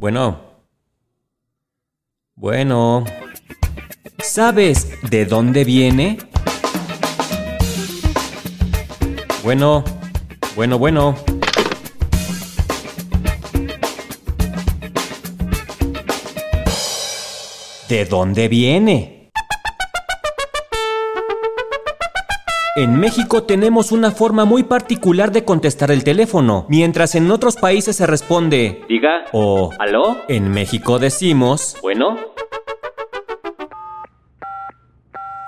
Bueno. Bueno. ¿Sabes de dónde viene? Bueno. Bueno, bueno. ¿De dónde viene? En México tenemos una forma muy particular de contestar el teléfono, mientras en otros países se responde Diga. o ¿Aló? en México decimos Bueno.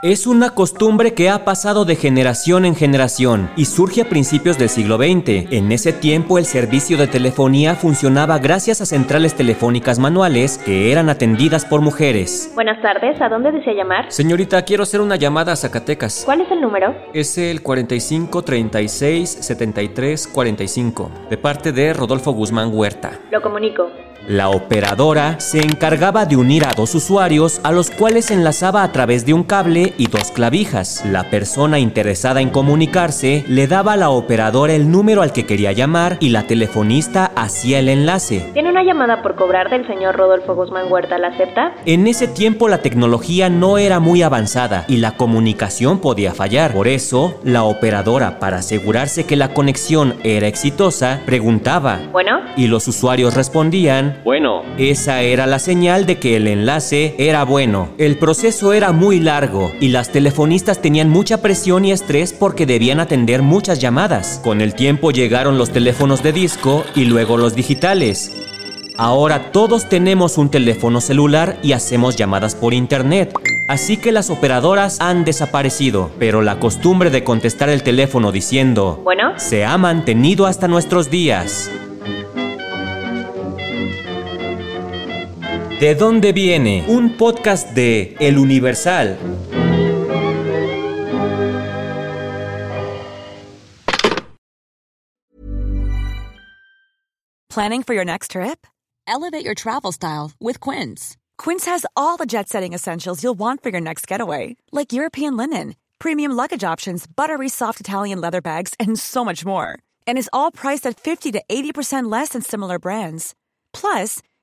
Es una costumbre que ha pasado de generación en generación y surge a principios del siglo XX. En ese tiempo el servicio de telefonía funcionaba gracias a centrales telefónicas manuales que eran atendidas por mujeres. Buenas tardes, ¿a dónde desea llamar? Señorita, quiero hacer una llamada a Zacatecas. ¿Cuál es el número? Es el 45 36 73 45, de parte de Rodolfo Guzmán Huerta. Lo comunico. La operadora se encargaba de unir a dos usuarios a los cuales enlazaba a través de un cable y dos clavijas. La persona interesada en comunicarse le daba a la operadora el número al que quería llamar y la telefonista hacía el enlace. Tiene una llamada por cobrar del señor Rodolfo Guzmán Huerta, ¿la acepta? En ese tiempo la tecnología no era muy avanzada y la comunicación podía fallar. Por eso, la operadora, para asegurarse que la conexión era exitosa, preguntaba Bueno, y los usuarios respondían Bueno. esa era la señal de que el enlace era bueno. El proceso era muy largo y las telefonistas tenían mucha presión y estrés porque debían atender muchas llamadas. Con el tiempo llegaron los teléfonos de disco y luego los digitales. Ahora todos tenemos un teléfono celular y hacemos llamadas por internet. Así que las operadoras han desaparecido, pero la costumbre de contestar el teléfono diciendo bueno, se ha mantenido hasta nuestros días. ¿De dónde viene? Un podcast de El Universal. Planning for your next trip? Elevate your travel style with Quince. Quince has all the jet setting essentials you'll want for your next getaway, like European linen, premium luggage options, buttery soft Italian leather bags, and so much more. And is all priced at 50 to 80% less than similar brands. Plus,